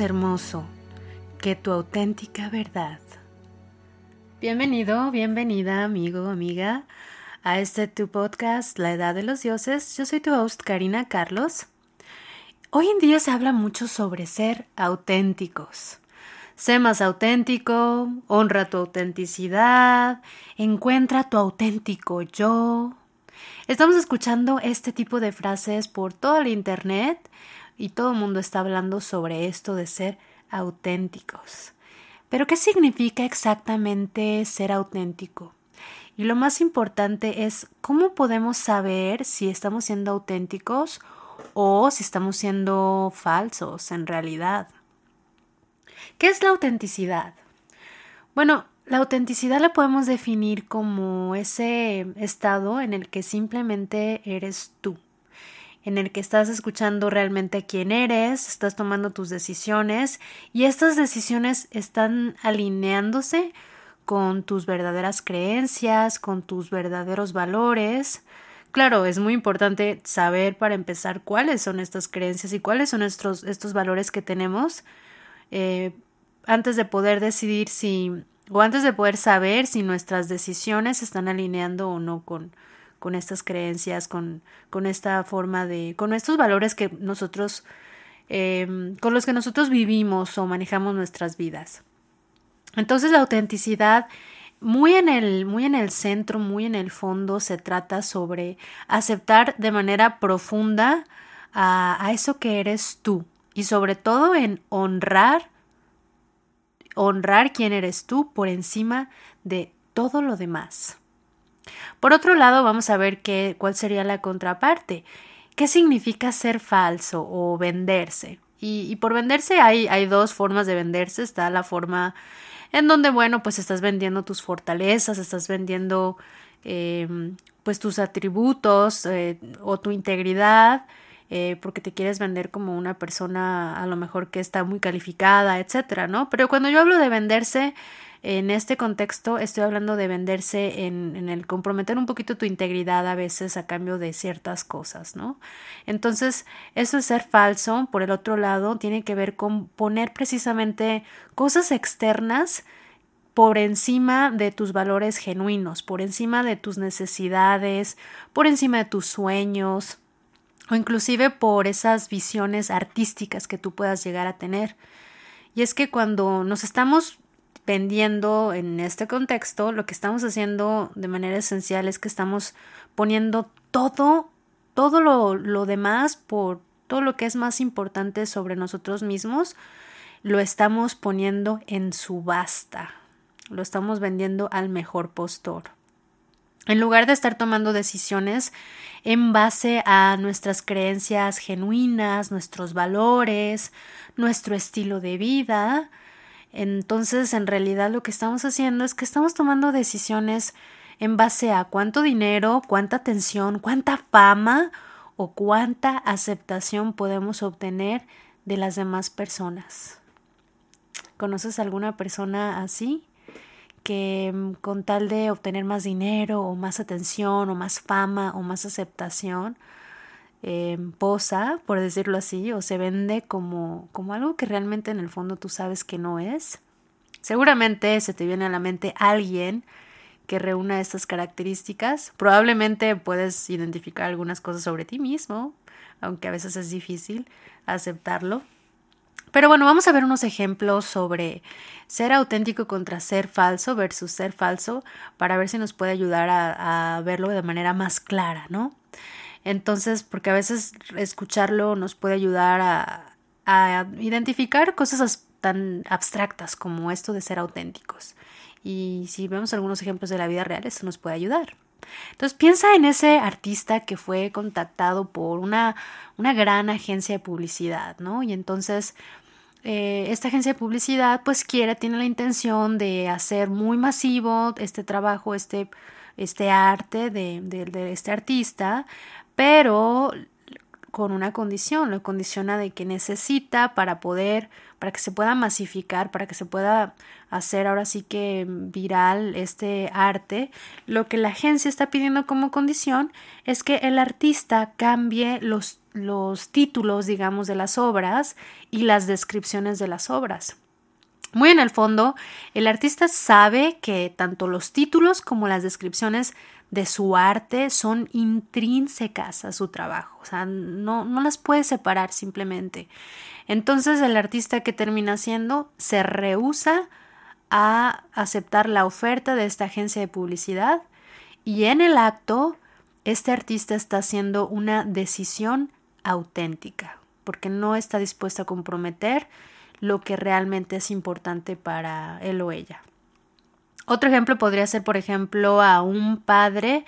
Hermoso que tu auténtica verdad. Bienvenido, bienvenida, amigo, amiga, a este tu podcast, La Edad de los Dioses. Yo soy tu host, Karina Carlos. Hoy en día se habla mucho sobre ser auténticos. Sé más auténtico, honra tu autenticidad, encuentra tu auténtico yo. Estamos escuchando este tipo de frases por todo el Internet y todo el mundo está hablando sobre esto de ser auténticos. Pero ¿qué significa exactamente ser auténtico? Y lo más importante es cómo podemos saber si estamos siendo auténticos o si estamos siendo falsos en realidad. ¿Qué es la autenticidad? Bueno, la autenticidad la podemos definir como ese estado en el que simplemente eres tú, en el que estás escuchando realmente quién eres, estás tomando tus decisiones y estas decisiones están alineándose con tus verdaderas creencias, con tus verdaderos valores. Claro, es muy importante saber para empezar cuáles son estas creencias y cuáles son estos, estos valores que tenemos eh, antes de poder decidir si, o antes de poder saber si nuestras decisiones están alineando o no con, con estas creencias, con, con esta forma de, con estos valores que nosotros, eh, con los que nosotros vivimos o manejamos nuestras vidas. Entonces la autenticidad muy en el muy en el centro, muy en el fondo se trata sobre aceptar de manera profunda a, a eso que eres tú, y sobre todo en honrar honrar quién eres tú por encima de todo lo demás. Por otro lado, vamos a ver qué, cuál sería la contraparte. ¿Qué significa ser falso o venderse? Y, por venderse hay, dos formas de venderse. Está la forma en donde, bueno, pues estás vendiendo tus fortalezas, estás vendiendo eh, pues tus atributos eh, o tu integridad eh, porque te quieres vender como una persona a lo mejor que está muy calificada, etcétera, ¿no? Pero cuando yo hablo de venderse en este contexto, estoy hablando de venderse en, el comprometer un poquito tu integridad a veces a cambio de ciertas cosas, ¿no? Entonces, eso es ser falso. Por el otro lado, tiene que ver con poner precisamente cosas externas por encima de tus valores genuinos, por encima de tus necesidades, por encima de tus sueños, o inclusive por esas visiones artísticas que tú puedas llegar a tener. Y es que cuando nos estamos vendiendo en este contexto, lo que estamos haciendo de manera esencial es que estamos poniendo todo, todo lo, lo demás por todo lo que es más importante sobre nosotros mismos, lo estamos poniendo en subasta, lo estamos vendiendo al mejor postor. En lugar de estar tomando decisiones en base a nuestras creencias genuinas, nuestros valores, nuestro estilo de vida, entonces en realidad lo que estamos haciendo es que estamos tomando decisiones en base a cuánto dinero, cuánta atención, cuánta fama o cuánta aceptación podemos obtener de las demás personas. ¿Conoces alguna persona así? que mm, con tal de obtener más dinero o más atención o más fama o más aceptación, eh, posa, por decirlo así, o se vende como, como algo que realmente en el fondo tú sabes que no es. Seguramente se te viene a la mente alguien que reúna estas características. Probablemente puedes identificar algunas cosas sobre ti mismo, aunque a veces es difícil aceptarlo. Pero bueno, vamos a ver unos ejemplos sobre ser auténtico contra ser falso versus ser falso para ver si nos puede ayudar a, verlo de manera más clara, ¿no? Entonces, porque a veces escucharlo nos puede ayudar a, identificar cosas tan abstractas como esto de ser auténticos. Y si vemos algunos ejemplos de la vida real, eso nos puede ayudar. Entonces piensa en ese artista que fue contactado por una, una gran agencia de publicidad, ¿no? Y entonces eh, esta agencia de publicidad pues quiere, tiene la intención de hacer muy masivo este trabajo, este, este arte de, de este artista, pero con una condición, lo condiciona de que necesita para poder, para que se pueda masificar, para que se pueda hacer ahora sí que viral este arte, lo que la agencia está pidiendo como condición es que el artista cambie los los títulos, digamos, de las obras y las descripciones de las obras. Muy en el fondo, el artista sabe que tanto los títulos como las descripciones de su arte son intrínsecas a su trabajo, o sea, no, no las puede separar simplemente. Entonces el artista que termina haciendo se rehúsa a aceptar la oferta de esta agencia de publicidad y en el acto este artista está haciendo una decisión auténtica porque no está dispuesto a comprometer lo que realmente es importante para él o ella. Otro ejemplo podría ser, por ejemplo, a un padre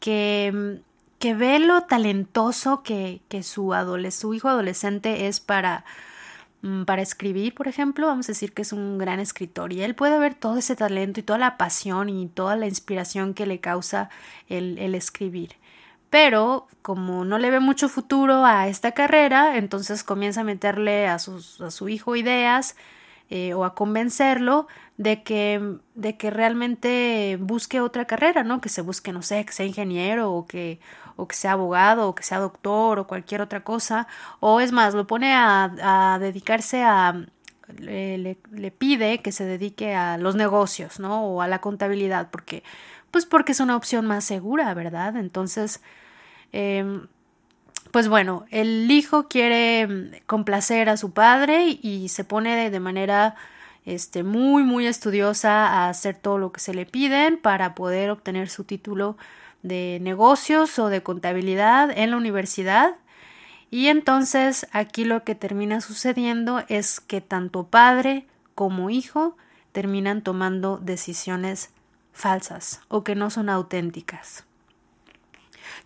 que, que ve lo talentoso que, que su, hijo adolescente es para, mm, para escribir, por ejemplo, vamos a decir que es un gran escritor y él puede ver todo ese talento y toda la pasión y toda la inspiración que le causa el, el escribir. Pero como no le ve mucho futuro a esta carrera, entonces comienza a meterle a, sus, a su hijo ideas eh, o a convencerlo de que, de que realmente busque otra carrera, ¿no? Que se busque, no sé, que sea ingeniero o que, o que sea abogado o que sea doctor o cualquier otra cosa. O es más, lo pone a, dedicarse a, le, le, pide que se dedique a los negocios, ¿no? O a la contabilidad, porque pues porque es una opción más segura, ¿verdad? Entonces, em, pues bueno, el hijo quiere mm, complacer a su padre y se pone de manera este, muy, muy estudiosa a hacer todo lo que se le piden para poder obtener su título de negocios o de contabilidad en la universidad. Y entonces aquí lo que termina sucediendo es que tanto padre como hijo terminan tomando decisiones falsas o que no son auténticas.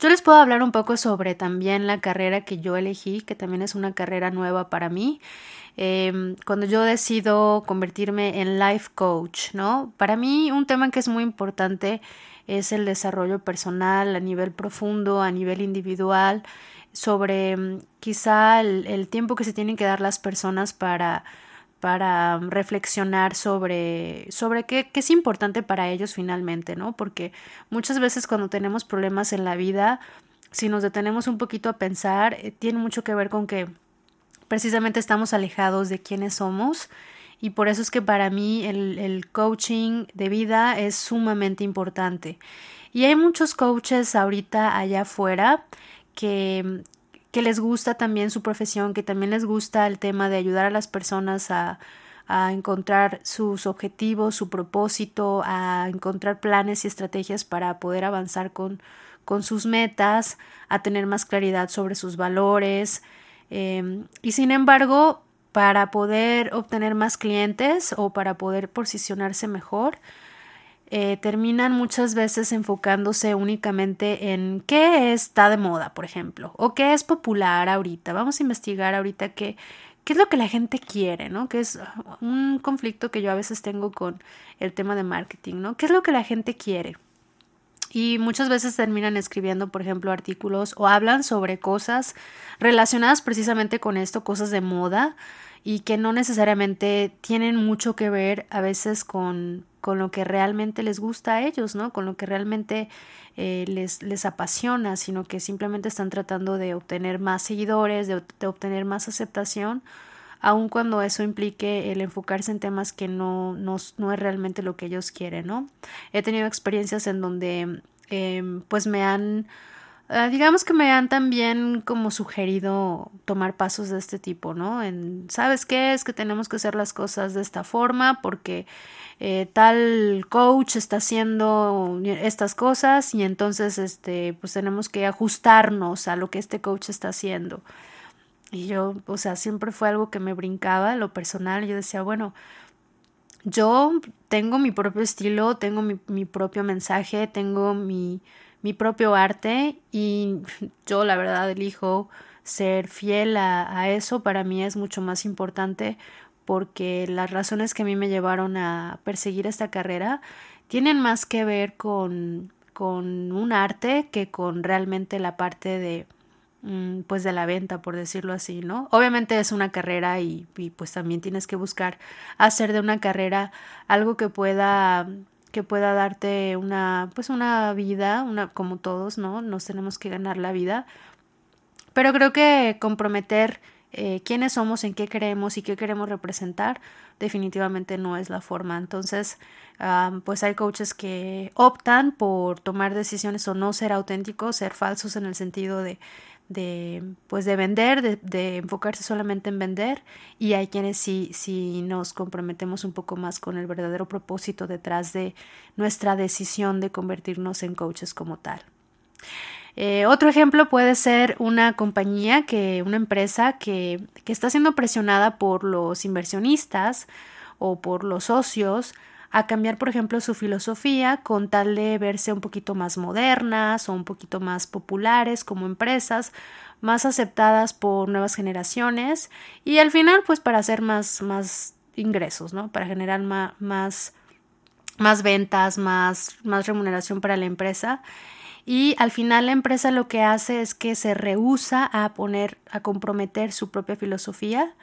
Yo les puedo hablar un poco sobre también la carrera que yo elegí, que también es una carrera nueva para mí. Em, cuando yo decido convertirme en life coach, ¿no? Para mí un tema que es muy importante es el desarrollo personal a nivel profundo, a nivel individual, sobre em, quizá el tiempo que se tienen que dar las personas para para reflexionar sobre, sobre qué, qué, es importante para ellos finalmente, ¿no? Porque muchas veces cuando tenemos problemas en la vida, si nos detenemos un poquito a pensar, eh, tiene mucho que ver con que precisamente estamos alejados de quiénes somos y por eso es que para mí el, el coaching de vida es sumamente importante. Y hay muchos coaches ahorita allá afuera que, que les gusta también su profesión, que también les gusta el tema de ayudar a las personas a, a encontrar sus objetivos, su propósito, a encontrar planes y estrategias para poder avanzar con, con sus metas, a tener más claridad sobre sus valores. Eh, y sin embargo, para poder obtener más clientes o para poder posicionarse mejor, eh, terminan muchas veces enfocándose únicamente en qué está de moda, por ejemplo, o qué es popular ahorita. Vamos a investigar ahorita qué, qué es lo que la gente quiere, ¿no? Que es un conflicto que yo a veces tengo con el tema de marketing, ¿no? ¿Qué es lo que la gente quiere? Y muchas veces terminan escribiendo, por ejemplo, artículos o hablan sobre cosas relacionadas precisamente con esto, cosas de moda, y que no necesariamente tienen mucho que ver a veces con, con lo que realmente les gusta a ellos, ¿no? Con lo que realmente eh, les, les apasiona, sino que simplemente están tratando de obtener más seguidores, de, obtener más aceptación, aun cuando eso implique el enfocarse en temas que no, no, no es realmente lo que ellos quieren, ¿no? He tenido experiencias en donde em, pues me han digamos que me han también como sugerido tomar pasos de este tipo, ¿no? En, ¿sabes qué? Es que tenemos que hacer las cosas de esta forma porque eh, tal coach está haciendo estas cosas y entonces, este, pues tenemos que ajustarnos a lo que este coach está haciendo. Y yo, o sea, siempre fue algo que me brincaba, lo personal, yo decía, bueno, yo tengo mi propio estilo, tengo mi, mi propio mensaje, tengo mi mi propio arte y yo la verdad elijo ser fiel a, eso. Para mí es mucho más importante porque las razones que a mí me llevaron a perseguir esta carrera tienen más que ver con, con un arte que con realmente la parte de mm, pues de la venta por decirlo así no obviamente es una carrera y, y pues también tienes que buscar hacer de una carrera algo que pueda que pueda darte una, pues una vida, una, como todos, ¿no? Nos tenemos que ganar la vida. Pero creo que comprometer eh, quiénes somos, en qué queremos y qué queremos representar, definitivamente no es la forma. Entonces, pues hay coaches que optan por tomar decisiones o no ser auténticos, ser falsos en el sentido de, de pues de vender, de, enfocarse solamente en vender y hay quienes sí, sí nos comprometemos un poco más con el verdadero propósito detrás de nuestra decisión de convertirnos en coaches como tal. Eh, otro ejemplo puede ser una compañía que, una empresa que, que está siendo presionada por los inversionistas o por los socios a cambiar, por ejemplo, su filosofía con tal de verse un poquito más modernas o un poquito más populares como empresas, más aceptadas por nuevas generaciones y al final, pues para hacer más, más ingresos, ¿no? Para generar más, más, ventas, más, más remuneración para la empresa. Y al final la empresa lo que hace es que se rehúsa a poner, a comprometer su propia filosofía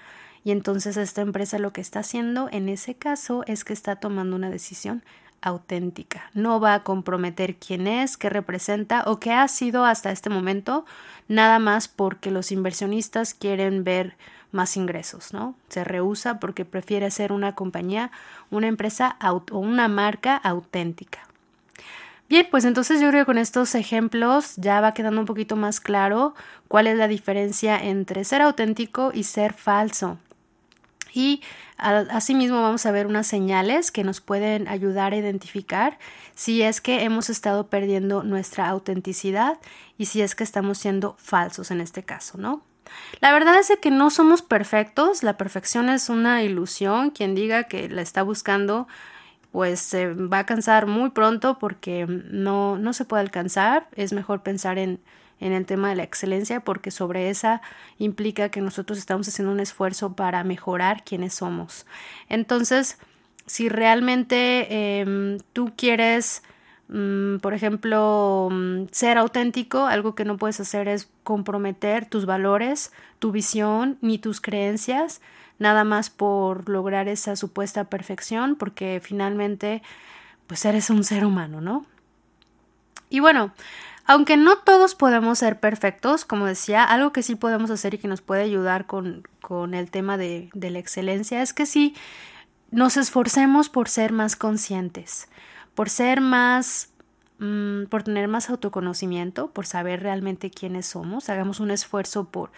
y entonces esta empresa lo que está haciendo en ese caso es que está tomando una decisión auténtica. No va a comprometer quién es, qué representa o qué ha sido hasta este momento, nada más porque los inversionistas quieren ver más ingresos, ¿no? Se rehúsa porque prefiere ser una compañía, una empresa o una marca auténtica. Bien, pues entonces yo creo que con estos ejemplos ya va quedando un poquito más claro cuál es la diferencia entre ser auténtico y ser falso. Y asimismo vamos a ver unas señales que nos pueden ayudar a identificar si es que hemos estado perdiendo nuestra autenticidad y si es que estamos siendo falsos en este caso, ¿no? La verdad es que no somos perfectos, la perfección es una ilusión, quien diga que la está buscando pues se va a cansar muy pronto porque no, no se puede alcanzar, es mejor pensar en en el tema de la excelencia porque sobre esa implica que nosotros estamos haciendo un esfuerzo para mejorar quienes somos. Entonces, si realmente em, tú quieres, mm, por ejemplo, mm, ser auténtico, algo que no puedes hacer es comprometer tus valores, tu visión ni tus creencias, nada más por lograr esa supuesta perfección, porque finalmente, pues eres un ser humano, ¿no? Y bueno, aunque no todos podemos ser perfectos, como decía, algo que sí podemos hacer y que nos puede ayudar con, con el tema de, de la excelencia es que sí nos esforcemos por ser más conscientes, por ser más mm, por tener más autoconocimiento, por saber realmente quiénes somos, hagamos un esfuerzo por,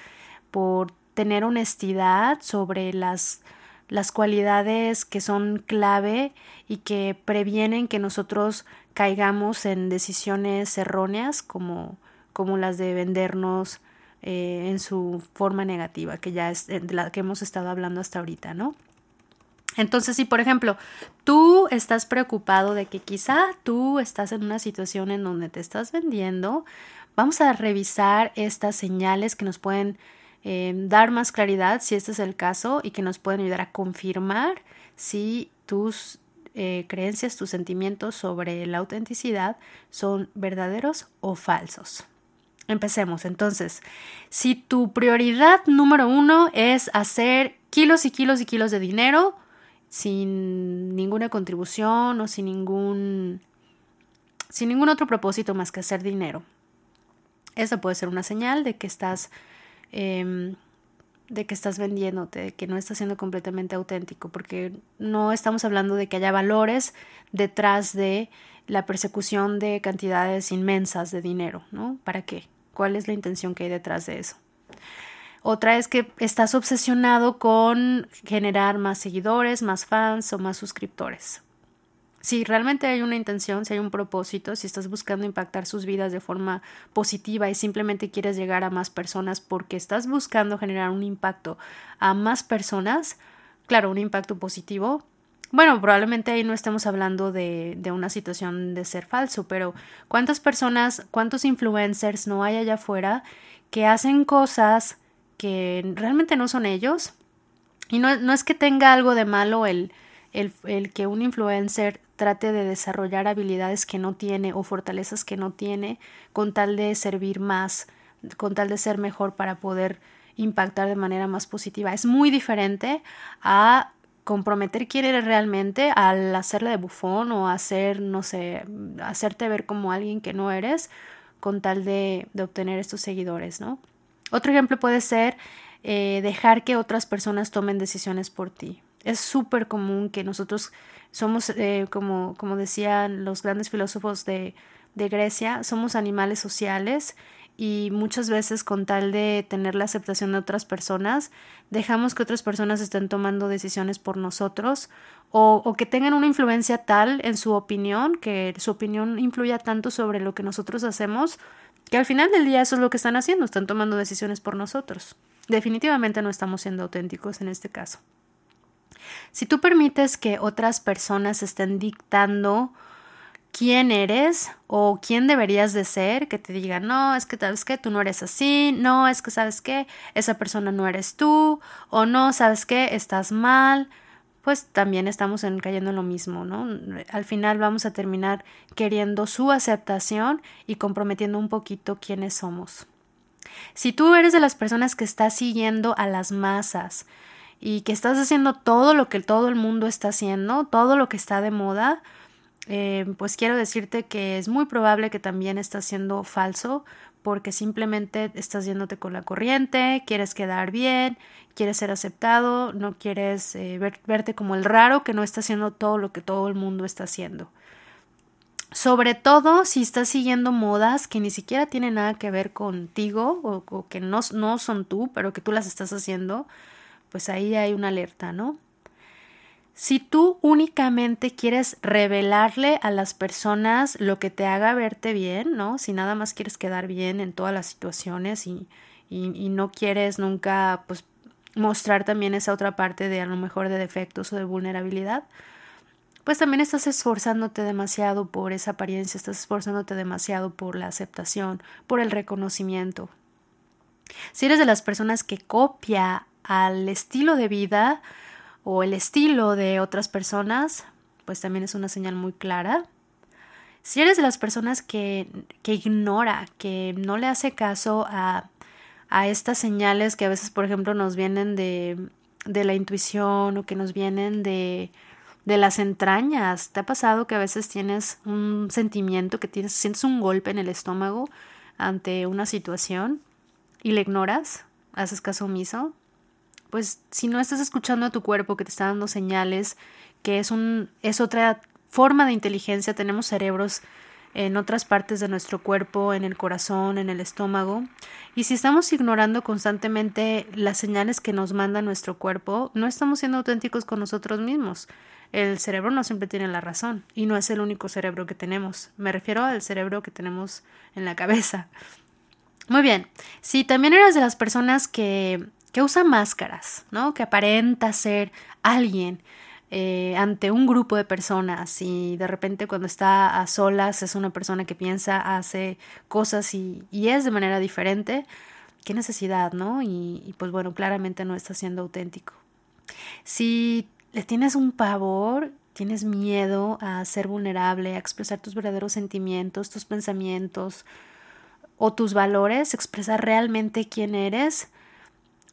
por tener honestidad sobre las, las cualidades que son clave y que previenen que nosotros caigamos en decisiones erróneas como, como las de vendernos eh, en su forma negativa, que ya es de la que hemos estado hablando hasta ahorita, ¿no? Entonces, si por ejemplo tú estás preocupado de que quizá tú estás en una situación en donde te estás vendiendo, vamos a revisar estas señales que nos pueden eh, dar más claridad si este es el caso y que nos pueden ayudar a confirmar si tus eh, creencias, tus sentimientos sobre la autenticidad son verdaderos o falsos. Empecemos entonces. Si tu prioridad número uno es hacer kilos y kilos y kilos de dinero sin ninguna contribución o sin ningún sin ningún otro propósito más que hacer dinero. Esa puede ser una señal de que estás em, de que estás vendiéndote, de que no estás siendo completamente auténtico, porque no estamos hablando de que haya valores detrás de la persecución de cantidades inmensas de dinero, ¿no? ¿Para qué? ¿Cuál es la intención que hay detrás de eso? Otra es que estás obsesionado con generar más seguidores, más fans o más suscriptores si realmente hay una intención, si hay un propósito, si estás buscando impactar sus vidas de forma positiva y simplemente quieres llegar a más personas porque estás buscando generar un impacto a más personas, claro, un impacto positivo, bueno, probablemente ahí no estemos hablando de, una situación de ser falso, pero ¿cuántas personas, cuántos influencers no hay allá afuera que hacen cosas que realmente no son ellos? Y no, es que tenga algo de malo el que un influencer trate de desarrollar habilidades que no tiene o fortalezas que no tiene con tal de servir más, con tal de ser mejor para poder impactar de manera más positiva. Es muy diferente a comprometer quién eres realmente al hacerle de bufón o hacer, no sé, hacerte ver como alguien que no eres con tal de, obtener estos seguidores, ¿no? Otro ejemplo puede ser eh, dejar que otras personas tomen decisiones por ti. Es súper común que nosotros somos, eh, como, como decían los grandes filósofos de, de Grecia, somos animales sociales y muchas veces con tal de tener la aceptación de otras personas, dejamos que otras personas estén tomando decisiones por nosotros o, o, que tengan una influencia tal en su opinión, que su opinión influya tanto sobre lo que nosotros hacemos, que al final del día eso es lo que están haciendo, están tomando decisiones por nosotros. Definitivamente no estamos siendo auténticos en este caso. Si tú permites que otras personas estén dictando quién eres o quién deberías de ser, que te digan, no, es que sabes que tú no eres así, no, es que sabes que esa persona no eres tú, o no, sabes que estás mal, pues también estamos en, cayendo en lo mismo, ¿no? Al final vamos a terminar queriendo su aceptación y comprometiendo un poquito quiénes somos. Si tú eres de las personas que estás siguiendo a las masas y que estás haciendo todo lo que todo el mundo está haciendo, todo lo que está de moda, eh, pues quiero decirte que es muy probable que también estás siendo falso porque simplemente estás yéndote con la corriente, quieres quedar bien, quieres ser aceptado, no quieres eh, verte como el raro que no está haciendo todo lo que todo el mundo está haciendo. Sobre todo si estás siguiendo modas que ni siquiera tienen nada que ver contigo o, o que no, no son tú, pero que tú las estás haciendo, pues ahí hay una alerta, ¿no? Si tú únicamente quieres revelarle a las personas lo que te haga verte bien, ¿no? Si nada más quieres quedar bien en todas las situaciones y, y, no quieres nunca, pues, mostrar también esa otra parte de a lo mejor de defectos o de vulnerabilidad, pues también estás esforzándote demasiado por esa apariencia, estás esforzándote demasiado por la aceptación, por el reconocimiento. Si eres de las personas que copia al estilo de vida, o el estilo de otras personas, pues también es una señal muy clara. Si eres de las personas que, que ignora, que no le hace caso a, a estas señales que a veces, por ejemplo, nos vienen de, de la intuición o que nos vienen de, de las entrañas. ¿Te ha pasado que a veces tienes un sentimiento, que tienes, sientes un golpe en el estómago ante una situación y le ignoras? ¿Haces caso omiso? Pues si no estás escuchando a tu cuerpo que te está dando señales, que es un es otra forma de inteligencia, tenemos cerebros en otras partes de nuestro cuerpo, en el corazón, en el estómago, y si estamos ignorando constantemente las señales que nos manda nuestro cuerpo, no estamos siendo auténticos con nosotros mismos. El cerebro no siempre tiene la razón y no es el único cerebro que tenemos. Me refiero al cerebro que tenemos en la cabeza. Muy bien, si también eres de las personas que que usa máscaras, ¿no? Que aparenta ser alguien eh, ante un grupo de personas y de repente cuando está a solas es una persona que piensa, hace cosas y, es de manera diferente. Qué necesidad, ¿no? Y, y pues bueno, claramente no está siendo auténtico. Si le tienes un pavor, tienes miedo a ser vulnerable, a expresar tus verdaderos sentimientos, tus pensamientos o tus valores, expresar realmente quién eres,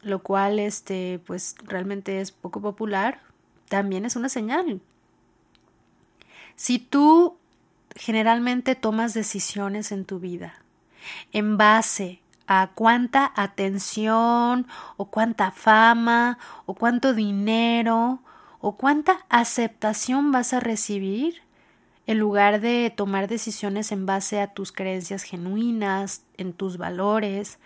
lo cual este pues realmente es poco popular, también es una señal. Si tú generalmente tomas decisiones en tu vida en base a cuánta atención o cuánta fama o cuánto dinero o cuánta aceptación vas a recibir, en lugar de tomar decisiones en base a tus creencias genuinas, en tus valores,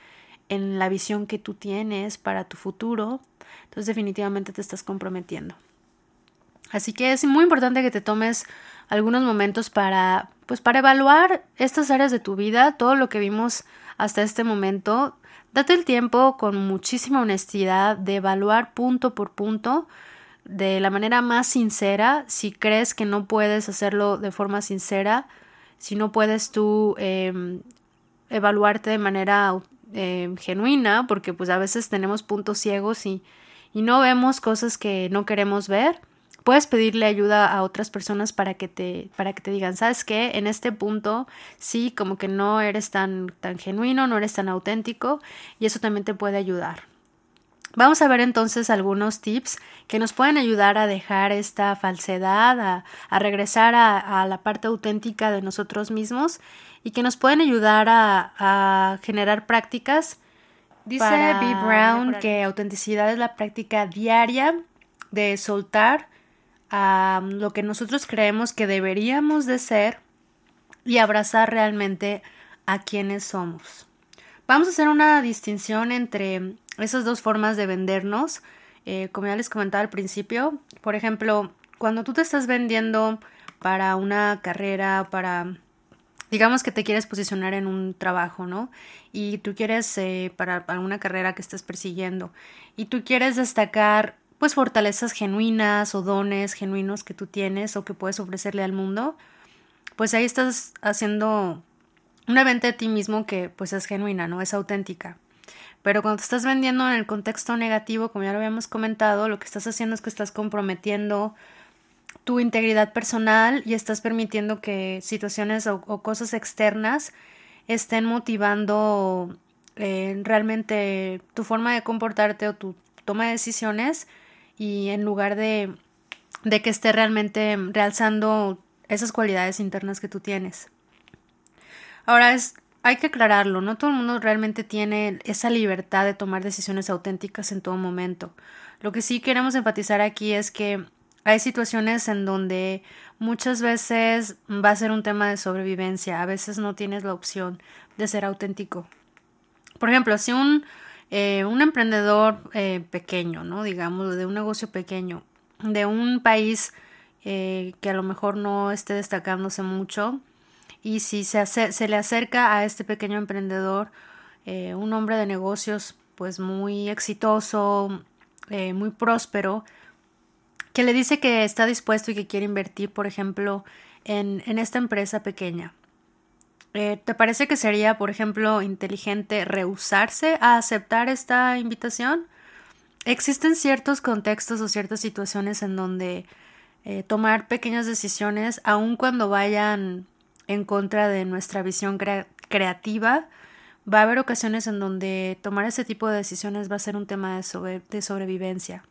en la visión que tú tienes para tu futuro, entonces definitivamente te estás comprometiendo. Así que es muy importante que te tomes algunos momentos para pues para evaluar estas áreas de tu vida, todo lo que vimos hasta este momento. Date el tiempo con muchísima honestidad de evaluar punto por punto de la manera más sincera. Si crees que no puedes hacerlo de forma sincera, si no puedes tú em, evaluarte de manera eh, genuina, porque pues a veces tenemos puntos ciegos y, y no vemos cosas que no queremos ver, puedes pedirle ayuda a otras personas para que te para que te digan sabes qué en este punto sí como que no eres tan tan genuino no eres tan auténtico y eso también te puede ayudar Vamos a ver entonces algunos tips que nos pueden ayudar a dejar esta falsedad, a, a regresar a, la parte auténtica de nosotros mismos y que nos pueden ayudar a, a generar prácticas Dice B. Brown que autenticidad es la práctica diaria de soltar a lo que nosotros creemos que deberíamos de ser y abrazar realmente a quienes somos. Vamos a hacer una distinción entre esas dos formas de vendernos. Eh, como ya les comentaba al principio, por ejemplo, cuando tú te estás vendiendo para una carrera, para, digamos que te quieres posicionar en un trabajo, ¿no? Y tú quieres, eh, para alguna carrera que estés persiguiendo, y tú quieres destacar, pues, fortalezas genuinas o dones genuinos que tú tienes o que puedes ofrecerle al mundo, pues ahí estás haciendo una venta de ti mismo que, pues, es genuina, ¿no? Es auténtica. Pero cuando te estás vendiendo en el contexto negativo, como ya lo habíamos comentado, lo que estás haciendo es que estás comprometiendo tu integridad personal y estás permitiendo que situaciones o, cosas externas estén motivando eh, realmente tu forma de comportarte o tu toma de decisiones y en lugar de, de que esté realmente realzando esas cualidades internas que tú tienes. Ahora es, hay que aclararlo, no todo el mundo realmente tiene esa libertad de tomar decisiones auténticas en todo momento. Lo que sí queremos enfatizar aquí es que hay situaciones en donde muchas veces va a ser un tema de sobrevivencia, a veces no tienes la opción de ser auténtico. Por ejemplo, si un, eh, un emprendedor eh, pequeño, ¿no? digamos, de un negocio pequeño, de un país eh, que a lo mejor no esté destacándose mucho, y si se, se le acerca a este pequeño emprendedor un hombre de negocios pues muy exitoso, muy próspero, que le dice que está dispuesto y que quiere invertir, por ejemplo, en, en esta empresa pequeña. Eh, ¿Te parece que sería, por ejemplo, inteligente rehusarse a aceptar esta invitación? Existen ciertos contextos o ciertas situaciones en donde eh, tomar pequeñas decisiones, aun cuando vayan en contra de nuestra visión creativa, va a haber ocasiones en donde tomar ese tipo de decisiones va a ser un tema de, de sobrevivencia.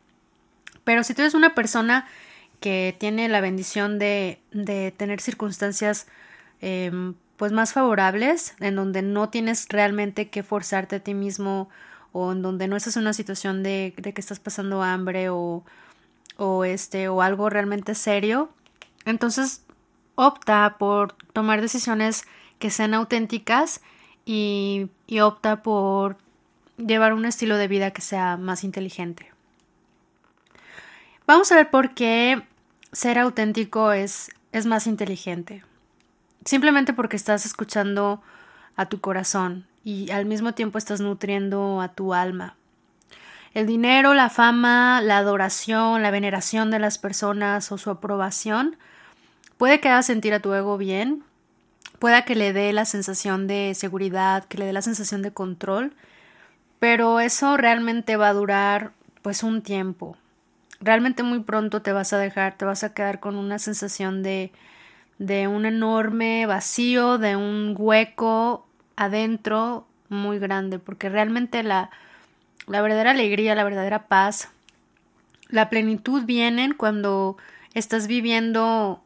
Pero si tú eres una persona que tiene la bendición de, de tener circunstancias em, pues más favorables, en donde no tienes realmente que forzarte a ti mismo o en donde no estás en una situación de, de que estás pasando hambre o, o este o algo realmente serio, entonces opta por tomar decisiones que sean auténticas y, y opta por llevar un estilo de vida que sea más inteligente. Vamos a ver por qué ser auténtico es, es más inteligente. Simplemente porque estás escuchando a tu corazón y al mismo tiempo estás nutriendo a tu alma. El dinero, la fama, la adoración, la veneración de las personas o su aprobación puede que haga sentir a tu ego bien, pueda que le dé la sensación de seguridad, que le dé la sensación de control, pero eso realmente va a durar pues un tiempo realmente muy pronto te vas a dejar, te vas a quedar con una sensación de, de un enorme vacío, de un hueco adentro muy grande, porque realmente la, la verdadera alegría, la verdadera paz, la plenitud vienen cuando estás viviendo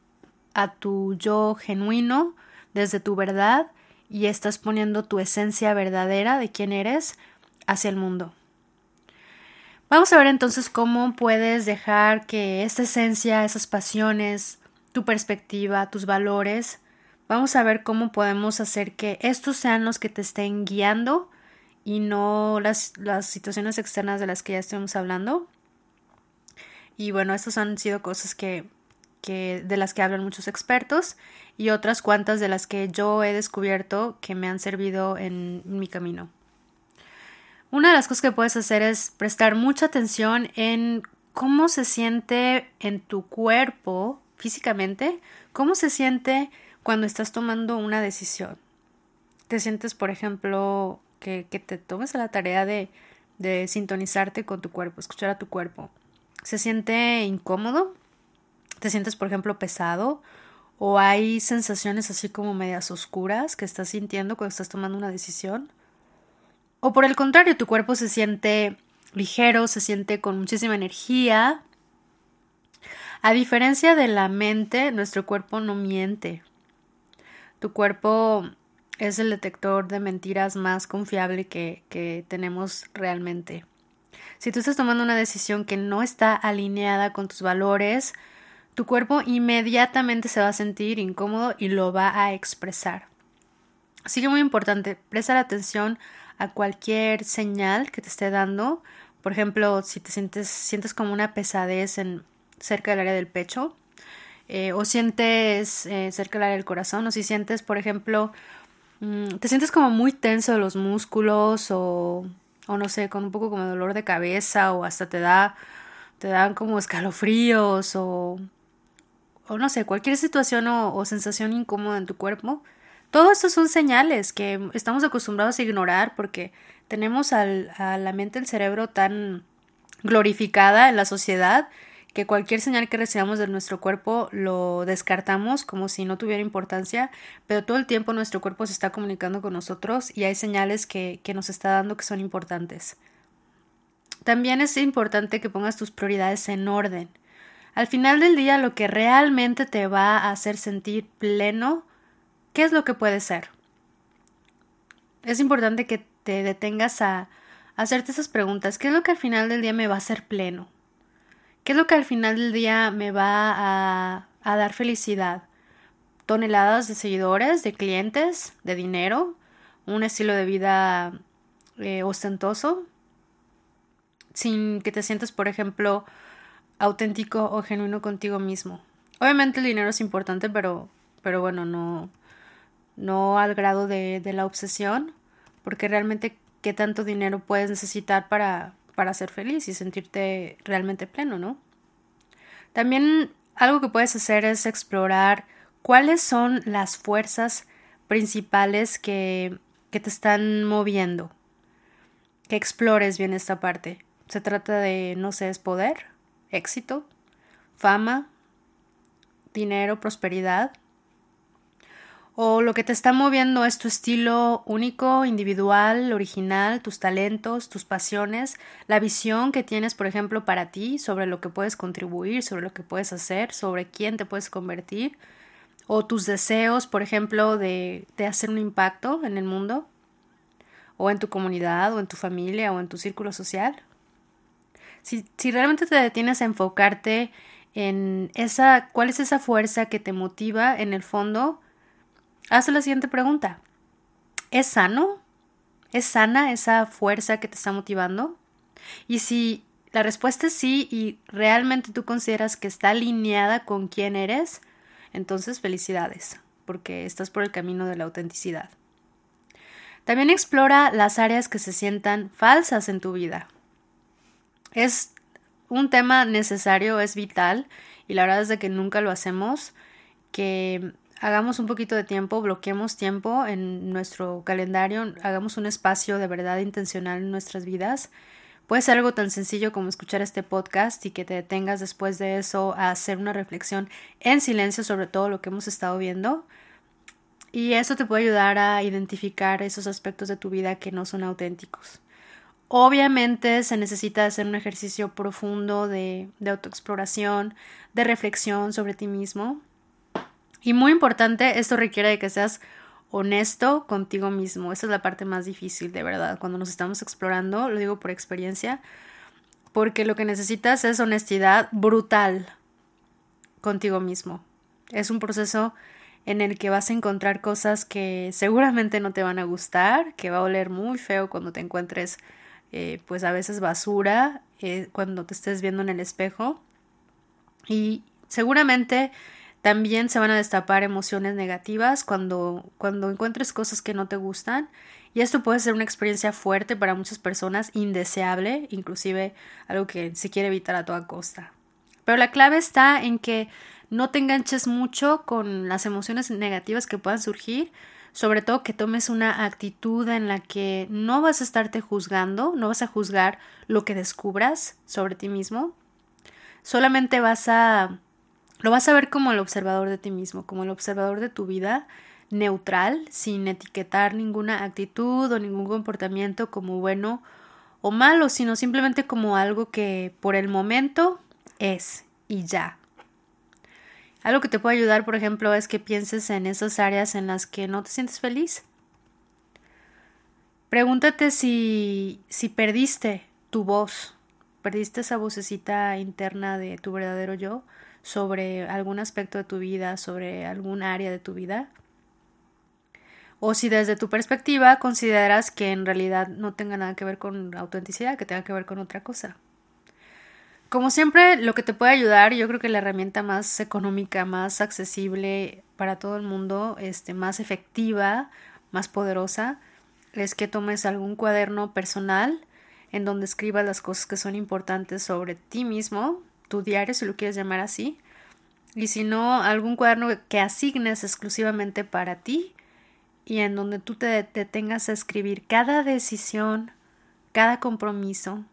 a tu yo genuino desde tu verdad y estás poniendo tu esencia verdadera de quién eres hacia el mundo. Vamos a ver entonces cómo puedes dejar que esta esencia, esas pasiones, tu perspectiva, tus valores, vamos a ver cómo podemos hacer que estos sean los que te estén guiando y no las, las situaciones externas de las que ya estuvimos hablando. Y bueno, estas han sido cosas que, que de las que hablan muchos expertos y otras cuantas de las que yo he descubierto que me han servido en mi camino. Una de las cosas que puedes hacer es prestar mucha atención en cómo se siente en tu cuerpo físicamente, cómo se siente cuando estás tomando una decisión. Te sientes, por ejemplo, que, te tomes a la tarea de, de sintonizarte con tu cuerpo, escuchar a tu cuerpo. ¿Se siente incómodo? ¿Te sientes, por ejemplo, pesado? ¿O hay sensaciones así como medias oscuras que estás sintiendo cuando estás tomando una decisión? O por el contrario, tu cuerpo se siente ligero, se siente con muchísima energía. A diferencia de la mente, nuestro cuerpo no miente. Tu cuerpo es el detector de mentiras más confiable que, que tenemos realmente. Si tú estás tomando una decisión que no está alineada con tus valores, tu cuerpo inmediatamente se va a sentir incómodo y lo va a expresar. Así que muy importante, prestar atención a cualquier señal que te esté dando. Por ejemplo, si te sientes, sientes como una pesadez en, cerca del área del pecho, eh, o sientes eh, cerca del área del corazón, o si sientes, por ejemplo, mm, te sientes como muy tenso los músculos, o, o no sé, con un poco como dolor de cabeza, o hasta te da, te dan como escalofríos, o, o no sé, cualquier situación o, o sensación incómoda en tu cuerpo, todo esto son señales que estamos acostumbrados a ignorar porque tenemos a la mente, el cerebro tan glorificada en la sociedad que cualquier señal que recibamos de nuestro cuerpo lo descartamos como si no tuviera importancia, pero todo el tiempo nuestro cuerpo se está comunicando con nosotros y hay señales que nos está dando que son importantes. También es importante que pongas tus prioridades en orden. Al final del día, lo que realmente te va a hacer sentir pleno, ¿qué es lo que puede ser? Es importante que te detengas a, hacerte esas preguntas. ¿Qué es lo que al final del día me va a hacer pleno? ¿Qué es lo que al final del día me va a, dar felicidad? ¿Toneladas de seguidores, de clientes, de dinero? ¿Un estilo de vida eh, ostentoso? Sin que te sientas, por ejemplo, auténtico o genuino contigo mismo. Obviamente el dinero es importante, pero, pero bueno, no, no al grado de, de la obsesión, porque realmente qué tanto dinero puedes necesitar para, para ser feliz y sentirte realmente pleno, ¿no? También algo que puedes hacer es explorar cuáles son las fuerzas principales que, que te están moviendo. Que explores bien esta parte. Se trata de, no sé, es poder, éxito, fama, dinero, prosperidad. O lo que te está moviendo es tu estilo único, individual, original, tus talentos, tus pasiones, la visión que tienes, por ejemplo, para ti, sobre lo que puedes contribuir, sobre lo que puedes hacer, sobre quién te puedes convertir, o tus deseos, por ejemplo, de, de hacer un impacto en el mundo, o en tu comunidad, o en tu familia, o en tu círculo social. Si, si realmente te detienes a enfocarte en esa, cuál es esa fuerza que te motiva en el fondo, haz la siguiente pregunta. ¿Es sano? ¿Es sana esa fuerza que te está motivando? Y si la respuesta es sí y realmente tú consideras que está alineada con quién eres, entonces felicidades, porque estás por el camino de la autenticidad. También explora las áreas que se sientan falsas en tu vida es un tema necesario, es vital y la verdad es de que nunca lo hacemos, que hagamos un poquito de tiempo, bloqueemos tiempo en nuestro calendario, hagamos un espacio de verdad intencional en nuestras vidas. Puede ser algo tan sencillo como escuchar este podcast y que te detengas después de eso a hacer una reflexión en silencio sobre todo lo que hemos estado viendo. Y eso te puede ayudar a identificar esos aspectos de tu vida que no son auténticos. Obviamente se necesita hacer un ejercicio profundo de, de autoexploración, de reflexión sobre ti mismo. Y muy importante, esto requiere de que seas honesto contigo mismo. Esa es la parte más difícil, de verdad. Cuando nos estamos explorando, lo digo por experiencia, porque lo que necesitas es honestidad brutal contigo mismo. Es un proceso en el que vas a encontrar cosas que seguramente no te van a gustar, que va a oler muy feo cuando te encuentres eh, pues a veces basura eh, cuando te estés viendo en el espejo y seguramente también se van a destapar emociones negativas cuando, cuando encuentres cosas que no te gustan y esto puede ser una experiencia fuerte para muchas personas, indeseable, inclusive algo que se quiere evitar a toda costa. Pero la clave está en que no te enganches mucho con las emociones negativas que puedan surgir, sobre todo que tomes una actitud en la que no vas a estarte juzgando, no vas a juzgar lo que descubras sobre ti mismo, solamente vas a lo vas a ver como el observador de ti mismo, como el observador de tu vida, neutral, sin etiquetar ninguna actitud o ningún comportamiento como bueno o malo, sino simplemente como algo que por el momento es y ya. Algo que te puede ayudar, por ejemplo, es que pienses en esas áreas en las que no te sientes feliz Pregúntate si, si perdiste tu voz, perdiste esa vocecita interna de tu verdadero yo sobre algún aspecto de tu vida, sobre algún área de tu vida. O si desde tu perspectiva consideras que en realidad no tenga nada que ver con autenticidad, que tenga que ver con otra cosa. Como siempre, lo que te puede ayudar, yo creo que la herramienta más económica, más accesible para todo el mundo, este, más efectiva, más poderosa, es que tomes algún cuaderno personal en donde escribas las cosas que son importantes sobre ti mismo, tu diario, si lo quieres llamar así, y si no, algún cuaderno que asignes exclusivamente para ti y en donde tú te detengas a escribir cada decisión, cada compromiso,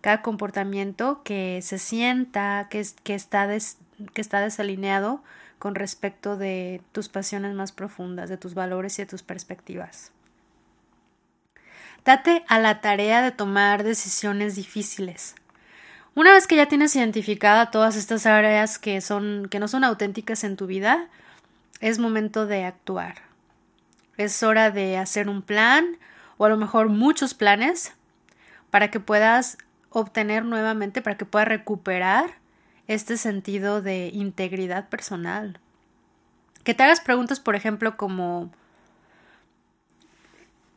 cada comportamiento que se sienta que, que, está, que está desalineado con respecto de tus pasiones más profundas, de tus valores y de tus perspectivas. Date a la tarea de tomar decisiones difíciles. Una vez que ya tienes identificada todas estas áreas que son que no son auténticas en tu vida, es momento de actuar. Es hora de hacer un plan o a lo mejor muchos planes para que puedas obtener nuevamente, para que puedas recuperar este sentido de integridad personal. Que te hagas preguntas, por ejemplo, como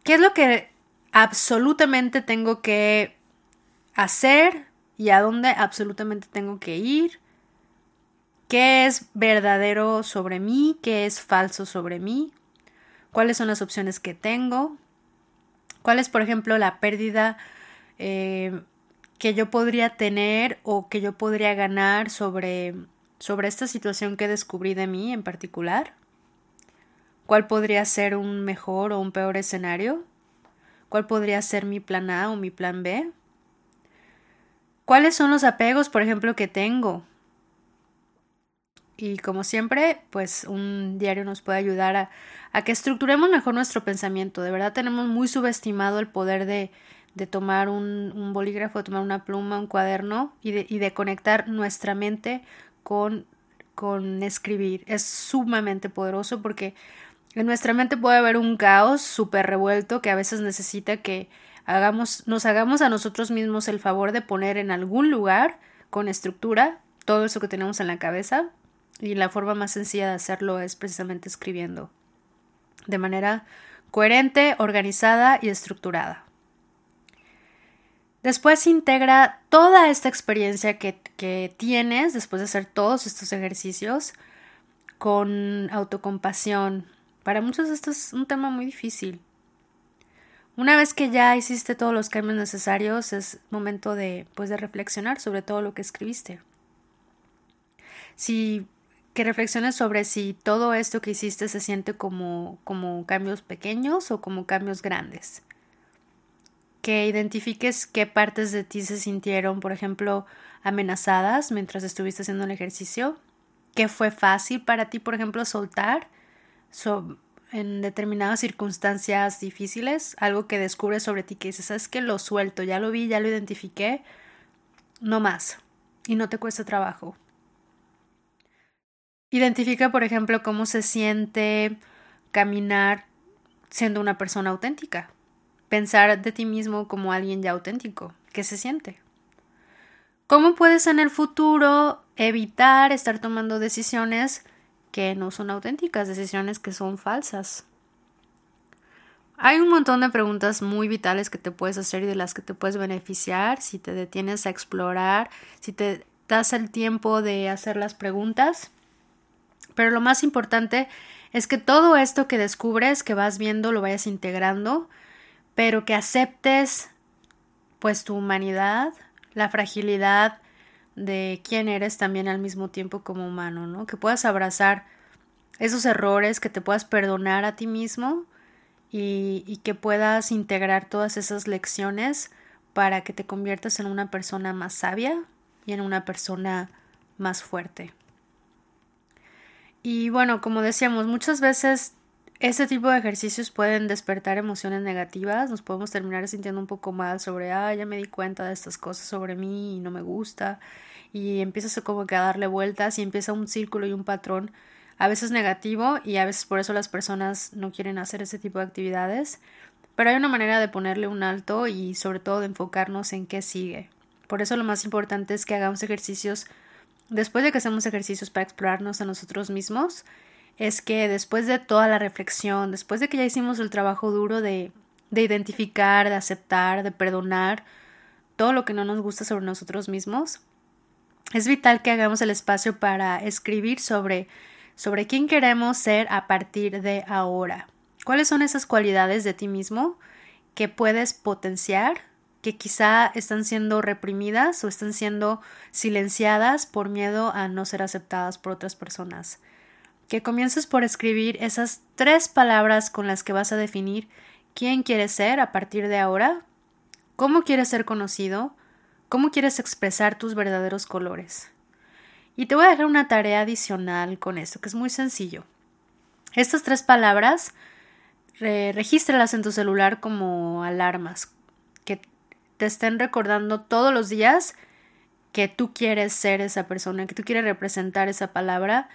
¿qué es lo que absolutamente tengo que hacer y a dónde absolutamente tengo que ir? ¿Qué es verdadero sobre mí? ¿Qué es falso sobre mí? ¿Cuáles son las opciones que tengo? ¿Cuál es, por ejemplo, la pérdida eh, que yo podría tener o que yo podría ganar sobre, sobre esta situación que descubrí de mí en particular? ¿Cuál podría ser un mejor o un peor escenario? ¿Cuál podría ser mi plan A o mi plan B? ¿Cuáles son los apegos, por ejemplo, que tengo? Y como siempre, pues un diario nos puede ayudar a, a que estructuremos mejor nuestro pensamiento. De verdad tenemos muy subestimado el poder de, de tomar un, bolígrafo, de tomar una pluma, un cuaderno y de, y de conectar nuestra mente con, con escribir. Es sumamente poderoso porque en nuestra mente puede haber un caos súper revuelto que a veces necesita que hagamos, nos hagamos a nosotros mismos el favor de poner en algún lugar con estructura todo eso que tenemos en la cabeza y la forma más sencilla de hacerlo es precisamente escribiendo de manera coherente, organizada y estructurada. Después integra toda esta experiencia que, que, tienes después de hacer todos estos ejercicios con autocompasión. Para muchos esto es un tema muy difícil. Una vez que ya hiciste todos los cambios necesarios, es momento de, pues, de reflexionar sobre todo lo que escribiste. Si que reflexiones sobre si todo esto que hiciste se siente como, como cambios pequeños o como cambios grandes. Que identifiques qué partes de ti se sintieron, por ejemplo, amenazadas mientras estuviste haciendo el ejercicio, qué fue fácil para ti, por ejemplo, soltar en determinadas circunstancias difíciles, algo que descubres sobre ti que dices, sabes que lo suelto, ya lo vi, ya lo identifiqué, no más, y no te cuesta trabajo. Identifica, por ejemplo, cómo se siente caminar siendo una persona auténtica pensar de ti mismo como alguien ya auténtico. ¿Qué se siente? ¿Cómo puedes en el futuro evitar estar tomando decisiones que no son auténticas, decisiones que son falsas? Hay un montón de preguntas muy vitales que te puedes hacer y de las que te puedes beneficiar si te detienes a explorar, si te das el tiempo de hacer las preguntas. Pero lo más importante es que todo esto que descubres, que vas viendo, lo vayas integrando pero que aceptes pues tu humanidad, la fragilidad de quién eres también al mismo tiempo como humano, ¿no? Que puedas abrazar esos errores, que te puedas perdonar a ti mismo y, y que puedas integrar todas esas lecciones para que te conviertas en una persona más sabia y en una persona más fuerte. Y bueno, como decíamos, muchas veces este tipo de ejercicios pueden despertar emociones negativas, nos podemos terminar sintiendo un poco mal sobre, ah, ya me di cuenta de estas cosas sobre mí y no me gusta, y empiezas como que a darle vueltas y empieza un círculo y un patrón a veces negativo y a veces por eso las personas no quieren hacer ese tipo de actividades. pero hay una manera de ponerle un alto y sobre todo de enfocarnos en qué sigue. Por eso lo más importante es que hagamos ejercicios, después de que hacemos ejercicios para explorarnos a nosotros mismos, es que después de toda la reflexión, después de que ya hicimos el trabajo duro de, de identificar, de aceptar, de perdonar todo lo que no nos gusta sobre nosotros mismos, es vital que hagamos el espacio para escribir sobre, sobre quién queremos ser a partir de ahora. ¿Cuáles son esas cualidades de ti mismo que puedes potenciar, que quizá están siendo reprimidas o están siendo silenciadas por miedo a no ser aceptadas por otras personas? Que comiences por escribir esas tres palabras con las que vas a definir quién quieres ser a partir de ahora, cómo quieres ser conocido, cómo quieres expresar tus verdaderos colores. Y te voy a dejar una tarea adicional con esto, que es muy sencillo. Estas tres palabras, regístralas en tu celular como alarmas, que te estén recordando todos los días que tú quieres ser esa persona, que tú quieres representar esa palabra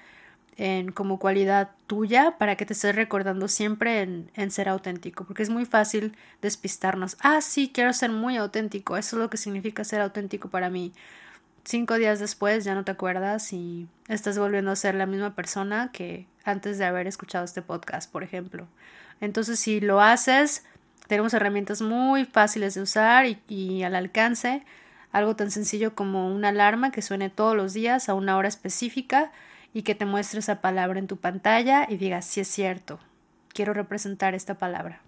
en, como cualidad tuya para que te estés recordando siempre en, en, ser auténtico, porque es muy fácil despistarnos. Ah, sí, quiero ser muy auténtico, eso es lo que significa ser auténtico para mí. Cinco días después ya no te acuerdas y estás volviendo a ser la misma persona que antes de haber escuchado este podcast, por ejemplo. Entonces, si lo haces, tenemos herramientas muy fáciles de usar y, y al alcance, algo tan sencillo como una alarma que suene todos los días a una hora específica y que te muestre esa palabra en tu pantalla y digas, si es cierto, quiero representar esta palabra.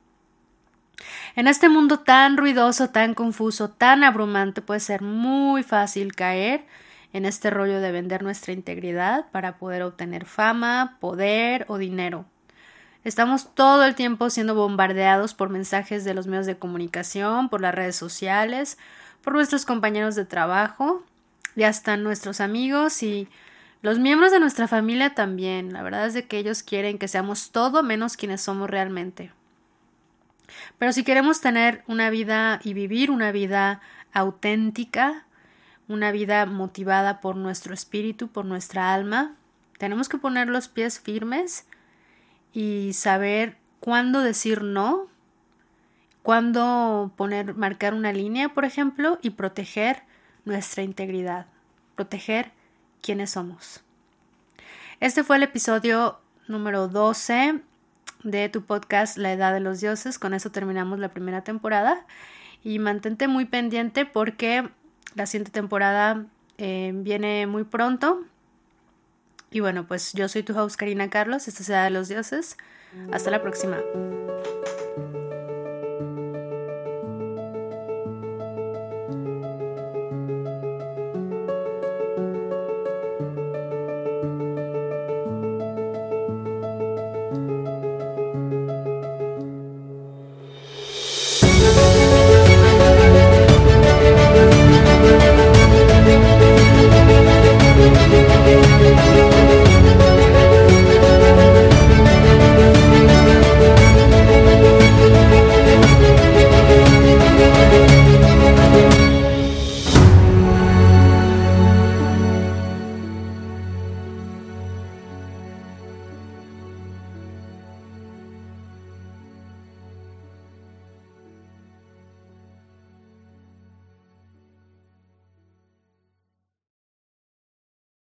En este mundo tan ruidoso, tan confuso, tan abrumante, puede ser muy fácil caer en este rollo de vender nuestra integridad para poder obtener fama, poder o dinero. Estamos todo el tiempo siendo bombardeados por mensajes de los medios de comunicación, por las redes sociales, por nuestros compañeros de trabajo y hasta nuestros amigos y los miembros de nuestra familia también, la verdad es de que ellos quieren que seamos todo menos quienes somos realmente. Pero si queremos tener una vida y vivir una vida auténtica, una vida motivada por nuestro espíritu, por nuestra alma, tenemos que poner los pies firmes y saber cuándo decir no, cuándo poner, marcar una línea, por ejemplo, y proteger nuestra integridad, proteger quiénes somos. Este fue el episodio número 12 de tu podcast La Edad de los Dioses. Con eso terminamos la primera temporada. Y mantente muy pendiente porque la siguiente temporada eh, viene muy pronto. Y bueno, pues yo soy tu host Karina Carlos. Esta es Edad de los Dioses. Hasta la próxima.